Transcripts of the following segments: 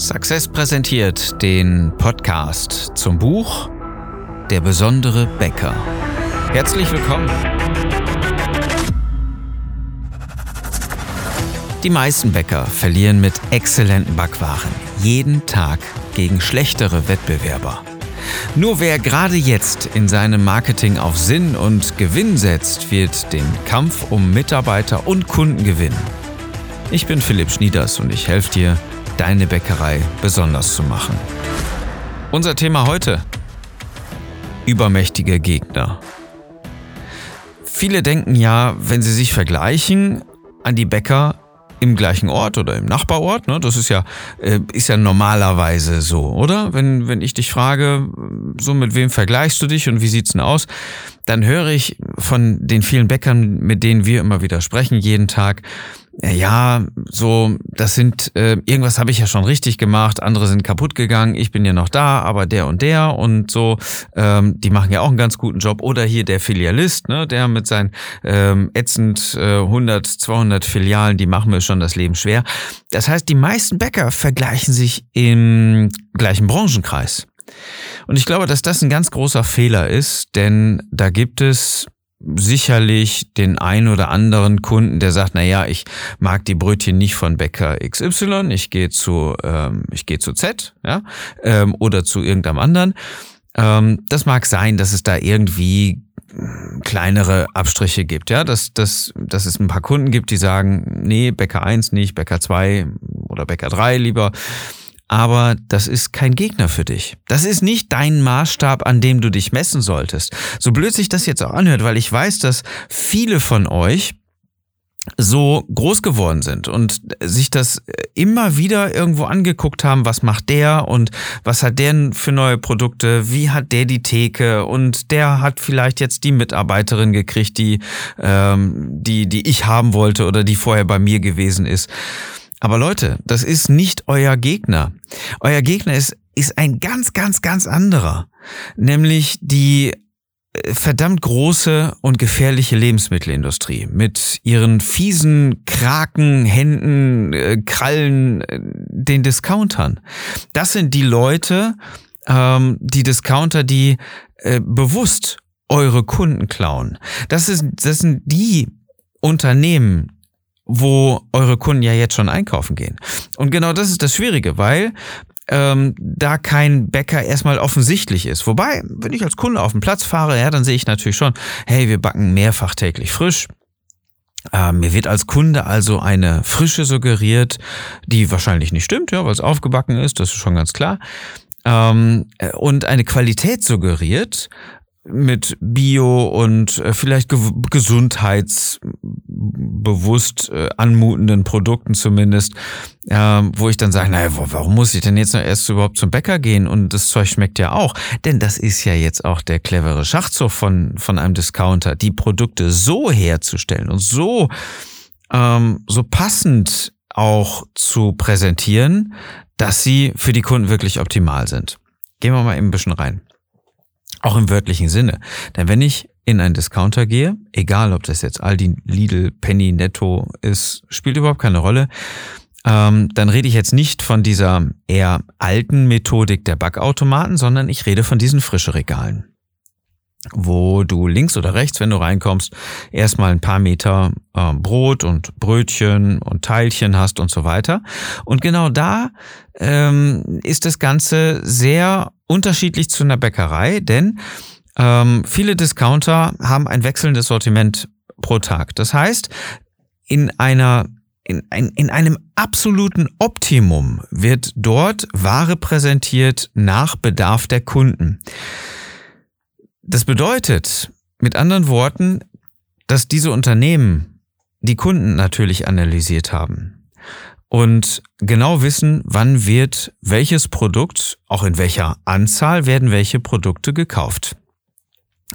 Success präsentiert den Podcast zum Buch Der besondere Bäcker. Herzlich willkommen. Die meisten Bäcker verlieren mit exzellenten Backwaren jeden Tag gegen schlechtere Wettbewerber. Nur wer gerade jetzt in seinem Marketing auf Sinn und Gewinn setzt, wird den Kampf um Mitarbeiter und Kunden gewinnen. Ich bin Philipp Schnieders und ich helfe dir, deine Bäckerei besonders zu machen. Unser Thema heute. Übermächtige Gegner. Viele denken ja, wenn sie sich vergleichen, an die Bäcker im gleichen Ort oder im Nachbarort. Ne? Das ist ja, äh, ist ja normalerweise so, oder? Wenn, wenn ich dich frage, so mit wem vergleichst du dich und wie sieht's denn aus? Dann höre ich von den vielen Bäckern, mit denen wir immer wieder sprechen, jeden Tag, ja, so, das sind, äh, irgendwas habe ich ja schon richtig gemacht, andere sind kaputt gegangen, ich bin ja noch da, aber der und der und so, ähm, die machen ja auch einen ganz guten Job. Oder hier der Filialist, ne, der mit seinen ähm, ätzend äh, 100, 200 Filialen, die machen mir schon das Leben schwer. Das heißt, die meisten Bäcker vergleichen sich im gleichen Branchenkreis. Und ich glaube, dass das ein ganz großer Fehler ist, denn da gibt es sicherlich den ein oder anderen Kunden, der sagt, na ja, ich mag die Brötchen nicht von Bäcker XY, ich gehe zu, ähm, ich gehe zu Z, ja, ähm, oder zu irgendeinem anderen. Ähm, das mag sein, dass es da irgendwie kleinere Abstriche gibt, ja, dass, dass, dass es ein paar Kunden gibt, die sagen, nee, Bäcker 1 nicht, Bäcker 2 oder Bäcker 3 lieber aber das ist kein Gegner für dich. Das ist nicht dein Maßstab, an dem du dich messen solltest. So blöd sich das jetzt auch anhört, weil ich weiß, dass viele von euch so groß geworden sind und sich das immer wieder irgendwo angeguckt haben, was macht der und was hat der für neue Produkte, wie hat der die Theke und der hat vielleicht jetzt die Mitarbeiterin gekriegt, die, ähm, die, die ich haben wollte oder die vorher bei mir gewesen ist. Aber Leute, das ist nicht euer Gegner. Euer Gegner ist, ist ein ganz, ganz, ganz anderer. Nämlich die äh, verdammt große und gefährliche Lebensmittelindustrie mit ihren fiesen Kraken, Händen, äh, Krallen, äh, den Discountern. Das sind die Leute, ähm, die Discounter, die äh, bewusst eure Kunden klauen. Das, ist, das sind die Unternehmen, wo eure Kunden ja jetzt schon einkaufen gehen. Und genau das ist das Schwierige, weil ähm, da kein Bäcker erstmal offensichtlich ist. Wobei, wenn ich als Kunde auf den Platz fahre, ja, dann sehe ich natürlich schon, hey, wir backen mehrfach täglich frisch. Äh, mir wird als Kunde also eine Frische suggeriert, die wahrscheinlich nicht stimmt, ja, weil es aufgebacken ist, das ist schon ganz klar. Ähm, äh, und eine Qualität suggeriert, mit Bio und äh, vielleicht ge gesundheitsbewusst äh, anmutenden Produkten zumindest, äh, wo ich dann sage, naja, warum muss ich denn jetzt noch erst überhaupt zum Bäcker gehen? Und das Zeug schmeckt ja auch. Denn das ist ja jetzt auch der clevere Schachzug von, von einem Discounter, die Produkte so herzustellen und so, ähm, so passend auch zu präsentieren, dass sie für die Kunden wirklich optimal sind. Gehen wir mal eben ein bisschen rein. Auch im wörtlichen Sinne. Denn wenn ich in einen Discounter gehe, egal ob das jetzt Aldi, Lidl, Penny, Netto ist, spielt überhaupt keine Rolle, ähm, dann rede ich jetzt nicht von dieser eher alten Methodik der Backautomaten, sondern ich rede von diesen frische Regalen wo du links oder rechts, wenn du reinkommst, erstmal ein paar Meter äh, Brot und Brötchen und Teilchen hast und so weiter. Und genau da ähm, ist das Ganze sehr unterschiedlich zu einer Bäckerei, denn ähm, viele Discounter haben ein wechselndes Sortiment pro Tag. Das heißt, in einer in, ein, in einem absoluten Optimum wird dort Ware präsentiert nach Bedarf der Kunden. Das bedeutet, mit anderen Worten, dass diese Unternehmen die Kunden natürlich analysiert haben und genau wissen, wann wird welches Produkt, auch in welcher Anzahl werden welche Produkte gekauft.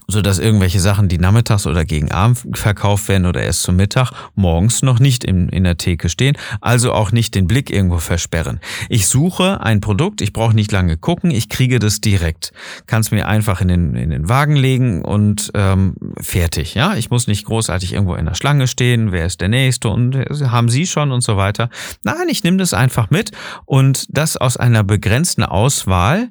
So dass irgendwelche Sachen, die nachmittags oder gegen Abend verkauft werden oder erst zum Mittag, morgens noch nicht in, in der Theke stehen, also auch nicht den Blick irgendwo versperren. Ich suche ein Produkt, ich brauche nicht lange gucken, ich kriege das direkt, kann es mir einfach in den, in den Wagen legen und ähm, fertig. Ja, ich muss nicht großartig irgendwo in der Schlange stehen, wer ist der Nächste und haben Sie schon und so weiter. Nein, ich nehme das einfach mit und das aus einer begrenzten Auswahl,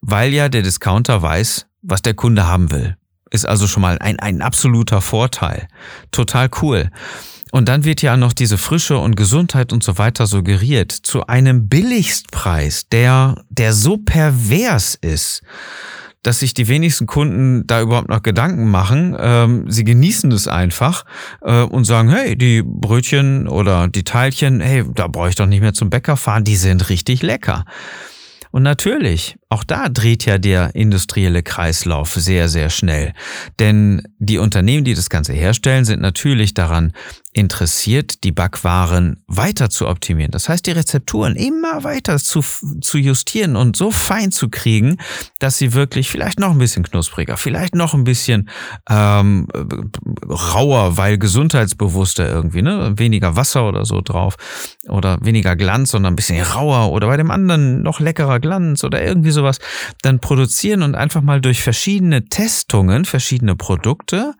weil ja der Discounter weiß, was der Kunde haben will. Ist also schon mal ein, ein absoluter Vorteil. Total cool. Und dann wird ja noch diese Frische und Gesundheit und so weiter suggeriert zu einem Billigstpreis, der, der so pervers ist, dass sich die wenigsten Kunden da überhaupt noch Gedanken machen. Ähm, sie genießen es einfach äh, und sagen, hey, die Brötchen oder die Teilchen, hey, da brauche ich doch nicht mehr zum Bäcker fahren, die sind richtig lecker. Und natürlich, auch da dreht ja der industrielle Kreislauf sehr, sehr schnell. Denn die Unternehmen, die das Ganze herstellen, sind natürlich daran interessiert, die Backwaren weiter zu optimieren. Das heißt, die Rezepturen immer weiter zu, zu justieren und so fein zu kriegen, dass sie wirklich vielleicht noch ein bisschen knuspriger, vielleicht noch ein bisschen ähm, rauer, weil gesundheitsbewusster irgendwie, ne? Weniger Wasser oder so drauf oder weniger Glanz, sondern ein bisschen rauer oder bei dem anderen noch leckerer Glanz oder irgendwie sowas, dann produzieren und einfach mal durch verschiedene Testungen, verschiedene Produkte,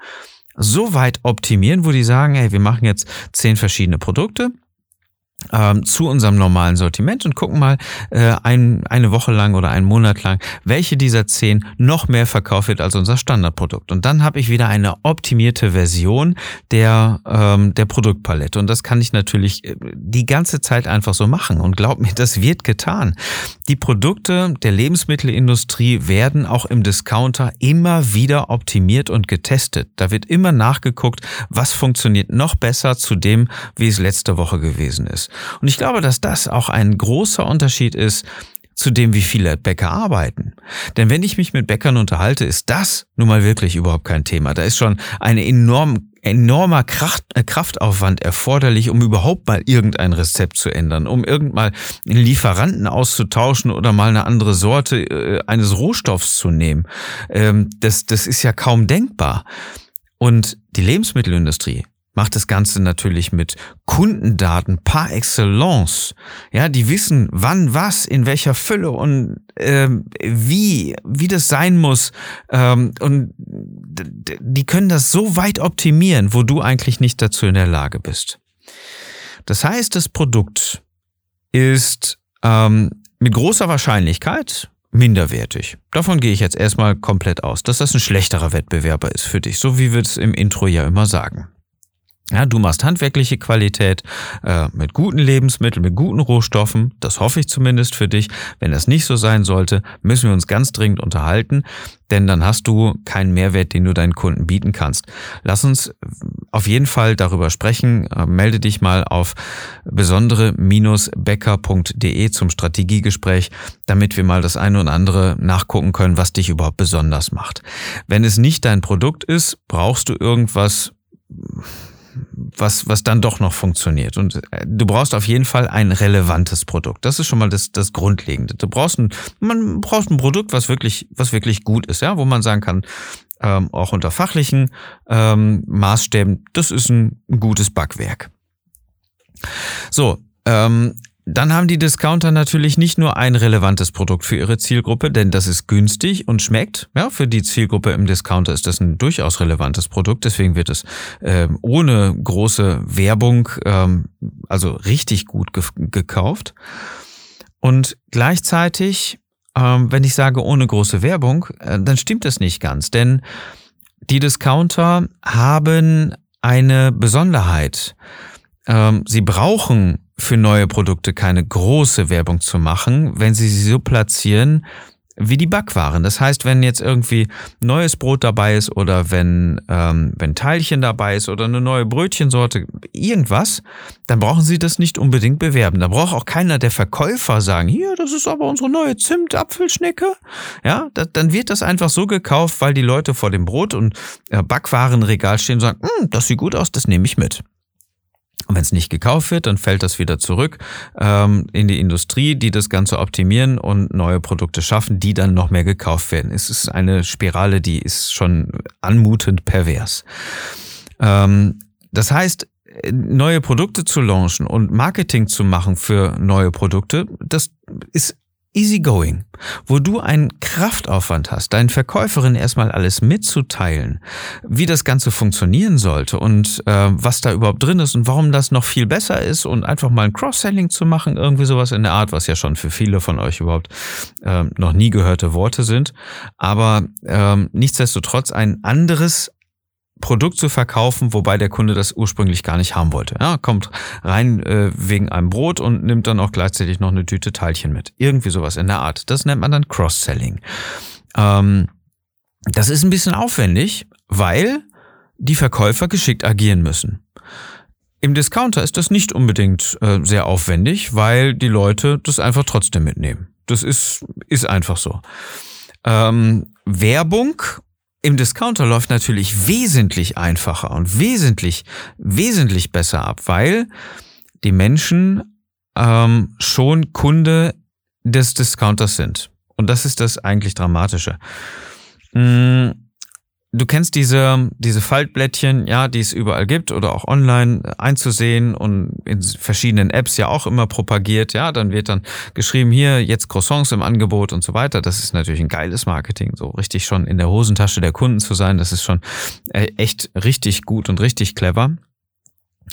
so weit optimieren, wo die sagen, hey, wir machen jetzt zehn verschiedene Produkte ähm, zu unserem normalen Sortiment und gucken mal äh, ein, eine Woche lang oder einen Monat lang, welche dieser zehn noch mehr verkauft wird als unser Standardprodukt. Und dann habe ich wieder eine optimierte Version der, ähm, der Produktpalette. Und das kann ich natürlich äh, die ganze Zeit einfach so machen. Und glaub mir, das wird getan. Die Produkte der Lebensmittelindustrie werden auch im Discounter immer wieder optimiert und getestet. Da wird immer nachgeguckt, was funktioniert noch besser zu dem, wie es letzte Woche gewesen ist. Und ich glaube, dass das auch ein großer Unterschied ist zu dem, wie viele Bäcker arbeiten. Denn wenn ich mich mit Bäckern unterhalte, ist das nun mal wirklich überhaupt kein Thema. Da ist schon ein enorm enormer Kraft, äh, Kraftaufwand erforderlich, um überhaupt mal irgendein Rezept zu ändern, um irgendmal einen Lieferanten auszutauschen oder mal eine andere Sorte äh, eines Rohstoffs zu nehmen. Ähm, das, das ist ja kaum denkbar. Und die Lebensmittelindustrie macht das Ganze natürlich mit Kundendaten par excellence. Ja, die wissen, wann was, in welcher Fülle und ähm, wie, wie das sein muss. Ähm, und die können das so weit optimieren, wo du eigentlich nicht dazu in der Lage bist. Das heißt, das Produkt ist ähm, mit großer Wahrscheinlichkeit minderwertig. Davon gehe ich jetzt erstmal komplett aus, dass das ein schlechterer Wettbewerber ist für dich, so wie wir es im Intro ja immer sagen. Ja, du machst handwerkliche Qualität äh, mit guten Lebensmitteln, mit guten Rohstoffen. Das hoffe ich zumindest für dich. Wenn das nicht so sein sollte, müssen wir uns ganz dringend unterhalten, denn dann hast du keinen Mehrwert, den du deinen Kunden bieten kannst. Lass uns auf jeden Fall darüber sprechen. Äh, melde dich mal auf besondere-becker.de zum Strategiegespräch, damit wir mal das eine oder andere nachgucken können, was dich überhaupt besonders macht. Wenn es nicht dein Produkt ist, brauchst du irgendwas was, was dann doch noch funktioniert. Und äh, du brauchst auf jeden Fall ein relevantes Produkt. Das ist schon mal das, das Grundlegende. Du brauchst ein, man braucht ein Produkt, was wirklich, was wirklich gut ist, ja, wo man sagen kann, ähm, auch unter fachlichen ähm, Maßstäben, das ist ein gutes Backwerk. So, ähm, dann haben die Discounter natürlich nicht nur ein relevantes Produkt für ihre Zielgruppe, denn das ist günstig und schmeckt. Ja, für die Zielgruppe im Discounter ist das ein durchaus relevantes Produkt. Deswegen wird es äh, ohne große Werbung, ähm, also richtig gut ge gekauft. Und gleichzeitig, ähm, wenn ich sage ohne große Werbung, äh, dann stimmt das nicht ganz, denn die Discounter haben eine Besonderheit. Ähm, sie brauchen für neue Produkte keine große Werbung zu machen, wenn sie sie so platzieren wie die Backwaren. Das heißt, wenn jetzt irgendwie neues Brot dabei ist oder wenn, ähm, wenn Teilchen dabei ist oder eine neue Brötchensorte, irgendwas, dann brauchen sie das nicht unbedingt bewerben. Da braucht auch keiner der Verkäufer sagen, hier, das ist aber unsere neue Zimt-Apfelschnecke. Ja, da, dann wird das einfach so gekauft, weil die Leute vor dem Brot- und äh, Backwarenregal stehen und sagen, hm, das sieht gut aus, das nehme ich mit. Und wenn es nicht gekauft wird, dann fällt das wieder zurück ähm, in die Industrie, die das Ganze optimieren und neue Produkte schaffen, die dann noch mehr gekauft werden. Es ist eine Spirale, die ist schon anmutend pervers. Ähm, das heißt, neue Produkte zu launchen und Marketing zu machen für neue Produkte, das ist easygoing, wo du einen Kraftaufwand hast, deinen Verkäuferin erstmal alles mitzuteilen, wie das Ganze funktionieren sollte und äh, was da überhaupt drin ist und warum das noch viel besser ist und einfach mal ein Cross-Selling zu machen, irgendwie sowas in der Art, was ja schon für viele von euch überhaupt äh, noch nie gehörte Worte sind, aber äh, nichtsdestotrotz ein anderes Produkt zu verkaufen, wobei der Kunde das ursprünglich gar nicht haben wollte. Ja, kommt rein äh, wegen einem Brot und nimmt dann auch gleichzeitig noch eine Tüte Teilchen mit. Irgendwie sowas in der Art. Das nennt man dann Cross-Selling. Ähm, das ist ein bisschen aufwendig, weil die Verkäufer geschickt agieren müssen. Im Discounter ist das nicht unbedingt äh, sehr aufwendig, weil die Leute das einfach trotzdem mitnehmen. Das ist, ist einfach so. Ähm, Werbung im Discounter läuft natürlich wesentlich einfacher und wesentlich, wesentlich besser ab, weil die Menschen ähm, schon Kunde des Discounters sind. Und das ist das eigentlich Dramatische. Hm, Du kennst diese, diese Faltblättchen, ja, die es überall gibt oder auch online einzusehen und in verschiedenen Apps ja auch immer propagiert. Ja, dann wird dann geschrieben, hier jetzt Croissants im Angebot und so weiter. Das ist natürlich ein geiles Marketing, so richtig schon in der Hosentasche der Kunden zu sein. Das ist schon äh, echt richtig gut und richtig clever.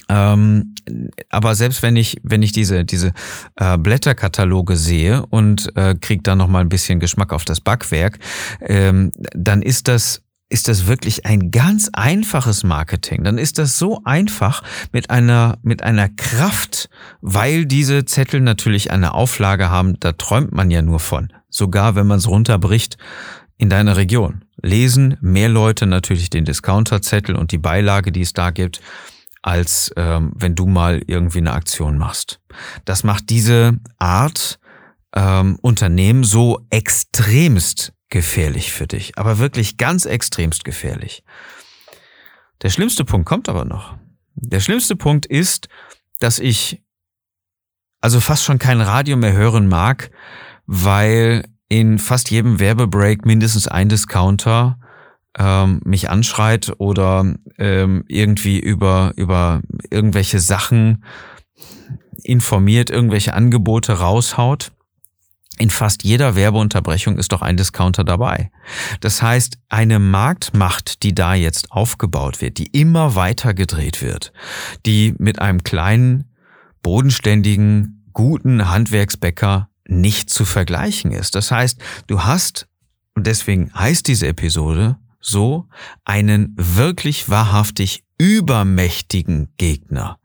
Ähm, aber selbst wenn ich wenn ich diese diese äh, Blätterkataloge sehe und äh, krieg da noch mal ein bisschen Geschmack auf das Backwerk, ähm, dann ist das ist das wirklich ein ganz einfaches Marketing. Dann ist das so einfach mit einer, mit einer Kraft, weil diese Zettel natürlich eine Auflage haben, da träumt man ja nur von. Sogar wenn man es runterbricht in deiner Region. Lesen mehr Leute natürlich den Discounterzettel und die Beilage, die es da gibt, als ähm, wenn du mal irgendwie eine Aktion machst. Das macht diese Art ähm, Unternehmen so extremst gefährlich für dich, aber wirklich ganz extremst gefährlich. Der schlimmste Punkt kommt aber noch. Der schlimmste Punkt ist, dass ich also fast schon kein Radio mehr hören mag, weil in fast jedem Werbebreak mindestens ein Discounter ähm, mich anschreit oder ähm, irgendwie über, über irgendwelche Sachen informiert, irgendwelche Angebote raushaut in fast jeder Werbeunterbrechung ist doch ein Discounter dabei. Das heißt, eine Marktmacht, die da jetzt aufgebaut wird, die immer weiter gedreht wird, die mit einem kleinen, bodenständigen, guten Handwerksbäcker nicht zu vergleichen ist. Das heißt, du hast, und deswegen heißt diese Episode so, einen wirklich wahrhaftig übermächtigen Gegner.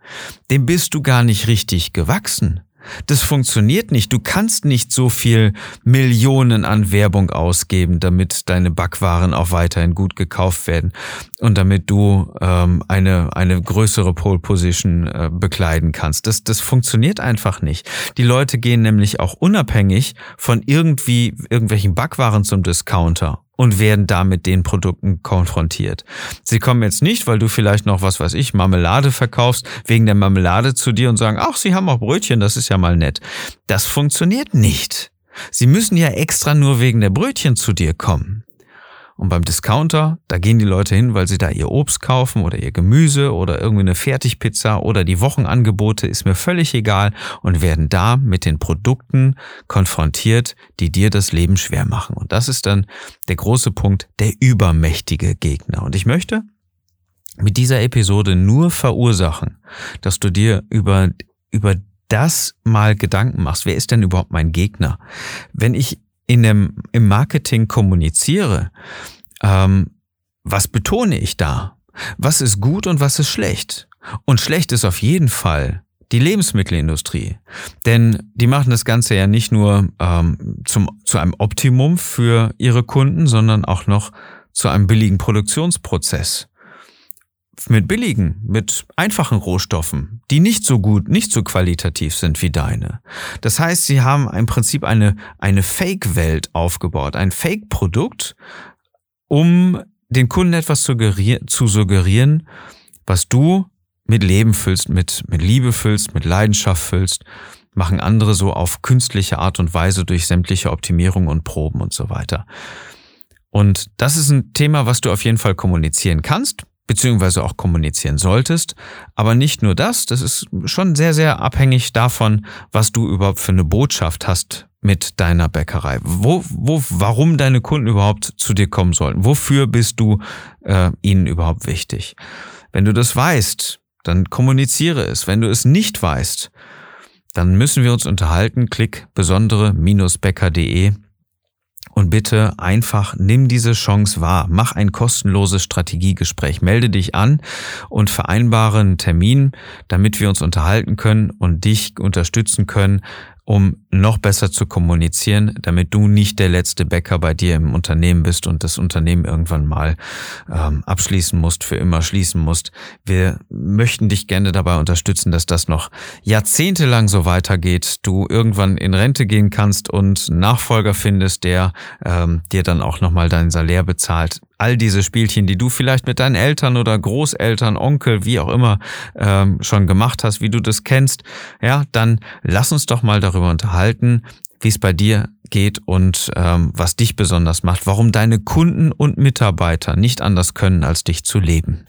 Dem bist du gar nicht richtig gewachsen. Das funktioniert nicht. Du kannst nicht so viel Millionen an Werbung ausgeben, damit deine Backwaren auch weiterhin gut gekauft werden und damit du ähm, eine, eine größere Pole Position äh, bekleiden kannst. Das, das funktioniert einfach nicht. Die Leute gehen nämlich auch unabhängig von irgendwie irgendwelchen Backwaren zum Discounter und werden da mit den Produkten konfrontiert. Sie kommen jetzt nicht, weil du vielleicht noch, was weiß ich, Marmelade verkaufst, wegen der Marmelade zu dir und sagen, ach, Sie haben auch Brötchen, das ist ja mal nett. Das funktioniert nicht. Sie müssen ja extra nur wegen der Brötchen zu dir kommen. Und beim Discounter, da gehen die Leute hin, weil sie da ihr Obst kaufen oder ihr Gemüse oder irgendwie eine Fertigpizza oder die Wochenangebote, ist mir völlig egal und werden da mit den Produkten konfrontiert, die dir das Leben schwer machen. Und das ist dann der große Punkt, der übermächtige Gegner. Und ich möchte mit dieser Episode nur verursachen, dass du dir über, über das mal Gedanken machst. Wer ist denn überhaupt mein Gegner? Wenn ich in dem, im Marketing kommuniziere, ähm, was betone ich da? Was ist gut und was ist schlecht? Und schlecht ist auf jeden Fall die Lebensmittelindustrie. Denn die machen das Ganze ja nicht nur ähm, zum, zu einem Optimum für ihre Kunden, sondern auch noch zu einem billigen Produktionsprozess mit billigen, mit einfachen Rohstoffen, die nicht so gut, nicht so qualitativ sind wie deine. Das heißt, sie haben im Prinzip eine, eine Fake-Welt aufgebaut, ein Fake-Produkt, um den Kunden etwas zu suggerieren, was du mit Leben füllst, mit, mit Liebe füllst, mit Leidenschaft füllst, machen andere so auf künstliche Art und Weise durch sämtliche Optimierung und Proben und so weiter. Und das ist ein Thema, was du auf jeden Fall kommunizieren kannst, beziehungsweise auch kommunizieren solltest. Aber nicht nur das, das ist schon sehr, sehr abhängig davon, was du überhaupt für eine Botschaft hast mit deiner Bäckerei. Wo, wo, warum deine Kunden überhaupt zu dir kommen sollten. Wofür bist du äh, ihnen überhaupt wichtig? Wenn du das weißt, dann kommuniziere es. Wenn du es nicht weißt, dann müssen wir uns unterhalten. Klick besondere-bäcker.de und bitte einfach nimm diese Chance wahr. Mach ein kostenloses Strategiegespräch. Melde dich an und vereinbare einen Termin, damit wir uns unterhalten können und dich unterstützen können, um noch besser zu kommunizieren, damit du nicht der letzte Bäcker bei dir im Unternehmen bist und das Unternehmen irgendwann mal ähm, abschließen musst, für immer schließen musst. Wir möchten dich gerne dabei unterstützen, dass das noch jahrzehntelang so weitergeht, du irgendwann in Rente gehen kannst und Nachfolger findest, der ähm, dir dann auch nochmal dein Salär bezahlt all diese Spielchen, die du vielleicht mit deinen Eltern oder Großeltern, Onkel, wie auch immer ähm, schon gemacht hast, wie du das kennst, ja, dann lass uns doch mal darüber unterhalten, wie es bei dir geht und ähm, was dich besonders macht, warum deine Kunden und Mitarbeiter nicht anders können, als dich zu leben.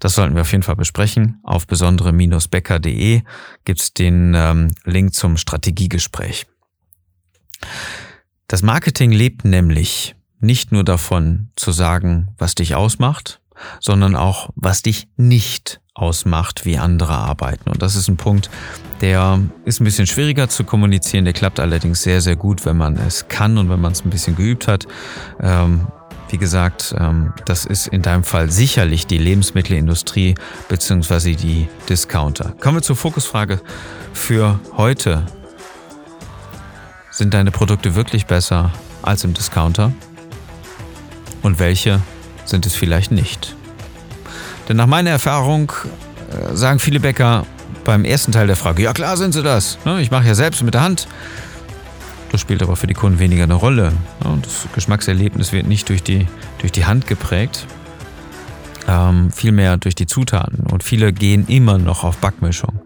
Das sollten wir auf jeden Fall besprechen. Auf besondere-becker.de gibt's den ähm, Link zum Strategiegespräch. Das Marketing lebt nämlich nicht nur davon zu sagen, was dich ausmacht, sondern auch, was dich nicht ausmacht, wie andere arbeiten. Und das ist ein Punkt, der ist ein bisschen schwieriger zu kommunizieren, der klappt allerdings sehr, sehr gut, wenn man es kann und wenn man es ein bisschen geübt hat. Ähm, wie gesagt, ähm, das ist in deinem Fall sicherlich die Lebensmittelindustrie bzw. die Discounter. Kommen wir zur Fokusfrage für heute. Sind deine Produkte wirklich besser als im Discounter? Und welche sind es vielleicht nicht. Denn nach meiner Erfahrung äh, sagen viele Bäcker beim ersten Teil der Frage, ja klar sind sie das, ne, ich mache ja selbst mit der Hand. Das spielt aber für die Kunden weniger eine Rolle. Das Geschmackserlebnis wird nicht durch die, durch die Hand geprägt, ähm, vielmehr durch die Zutaten. Und viele gehen immer noch auf Backmischung.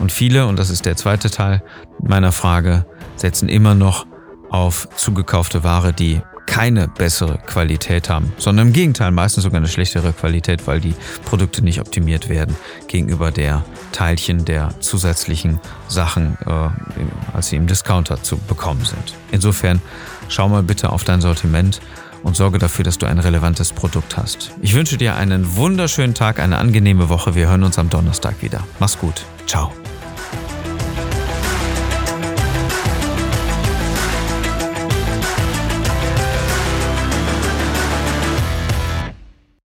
Und viele, und das ist der zweite Teil meiner Frage, setzen immer noch auf zugekaufte Ware, die keine bessere Qualität haben, sondern im Gegenteil meistens sogar eine schlechtere Qualität, weil die Produkte nicht optimiert werden gegenüber der Teilchen der zusätzlichen Sachen, äh, als sie im Discounter zu bekommen sind. Insofern schau mal bitte auf dein Sortiment und sorge dafür, dass du ein relevantes Produkt hast. Ich wünsche dir einen wunderschönen Tag, eine angenehme Woche. Wir hören uns am Donnerstag wieder. Mach's gut. Ciao.